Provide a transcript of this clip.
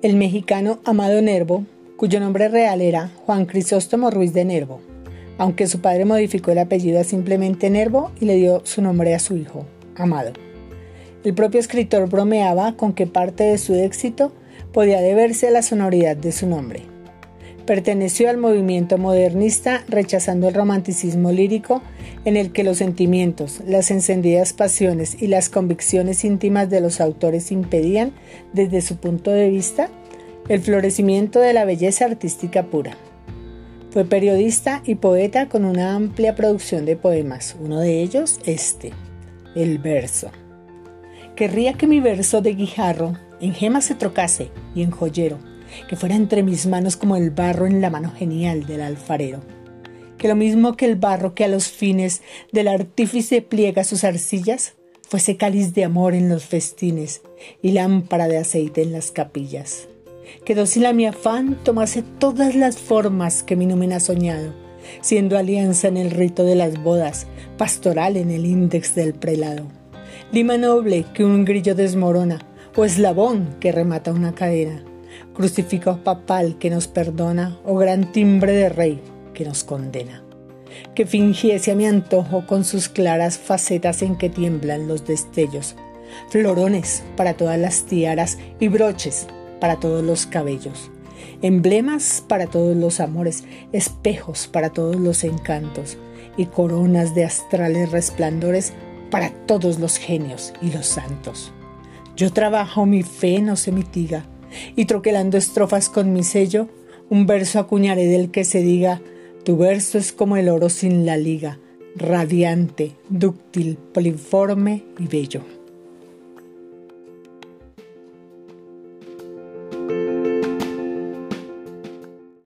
El mexicano Amado Nervo, cuyo nombre real era Juan Crisóstomo Ruiz de Nervo, aunque su padre modificó el apellido a simplemente Nervo y le dio su nombre a su hijo, Amado. El propio escritor bromeaba con que parte de su éxito podía deberse a la sonoridad de su nombre. Perteneció al movimiento modernista rechazando el romanticismo lírico en el que los sentimientos, las encendidas pasiones y las convicciones íntimas de los autores impedían, desde su punto de vista, el florecimiento de la belleza artística pura. Fue periodista y poeta con una amplia producción de poemas, uno de ellos este, el verso. Querría que mi verso de guijarro en gema se trocase y en joyero que fuera entre mis manos como el barro en la mano genial del alfarero. Que lo mismo que el barro que a los fines del artífice pliega sus arcillas, fuese cáliz de amor en los festines y lámpara de aceite en las capillas. Que dócil a mi afán tomase todas las formas que mi numen ha soñado, siendo alianza en el rito de las bodas, pastoral en el índex del prelado. Lima noble que un grillo desmorona, o eslabón que remata una cadena crucifijo papal que nos perdona o gran timbre de rey que nos condena. Que fingiese a mi antojo con sus claras facetas en que tiemblan los destellos, florones para todas las tiaras y broches para todos los cabellos, emblemas para todos los amores, espejos para todos los encantos y coronas de astrales resplandores para todos los genios y los santos. Yo trabajo, mi fe no se mitiga, y troquelando estrofas con mi sello, un verso acuñaré del que se diga, tu verso es como el oro sin la liga, radiante, dúctil, poliforme y bello.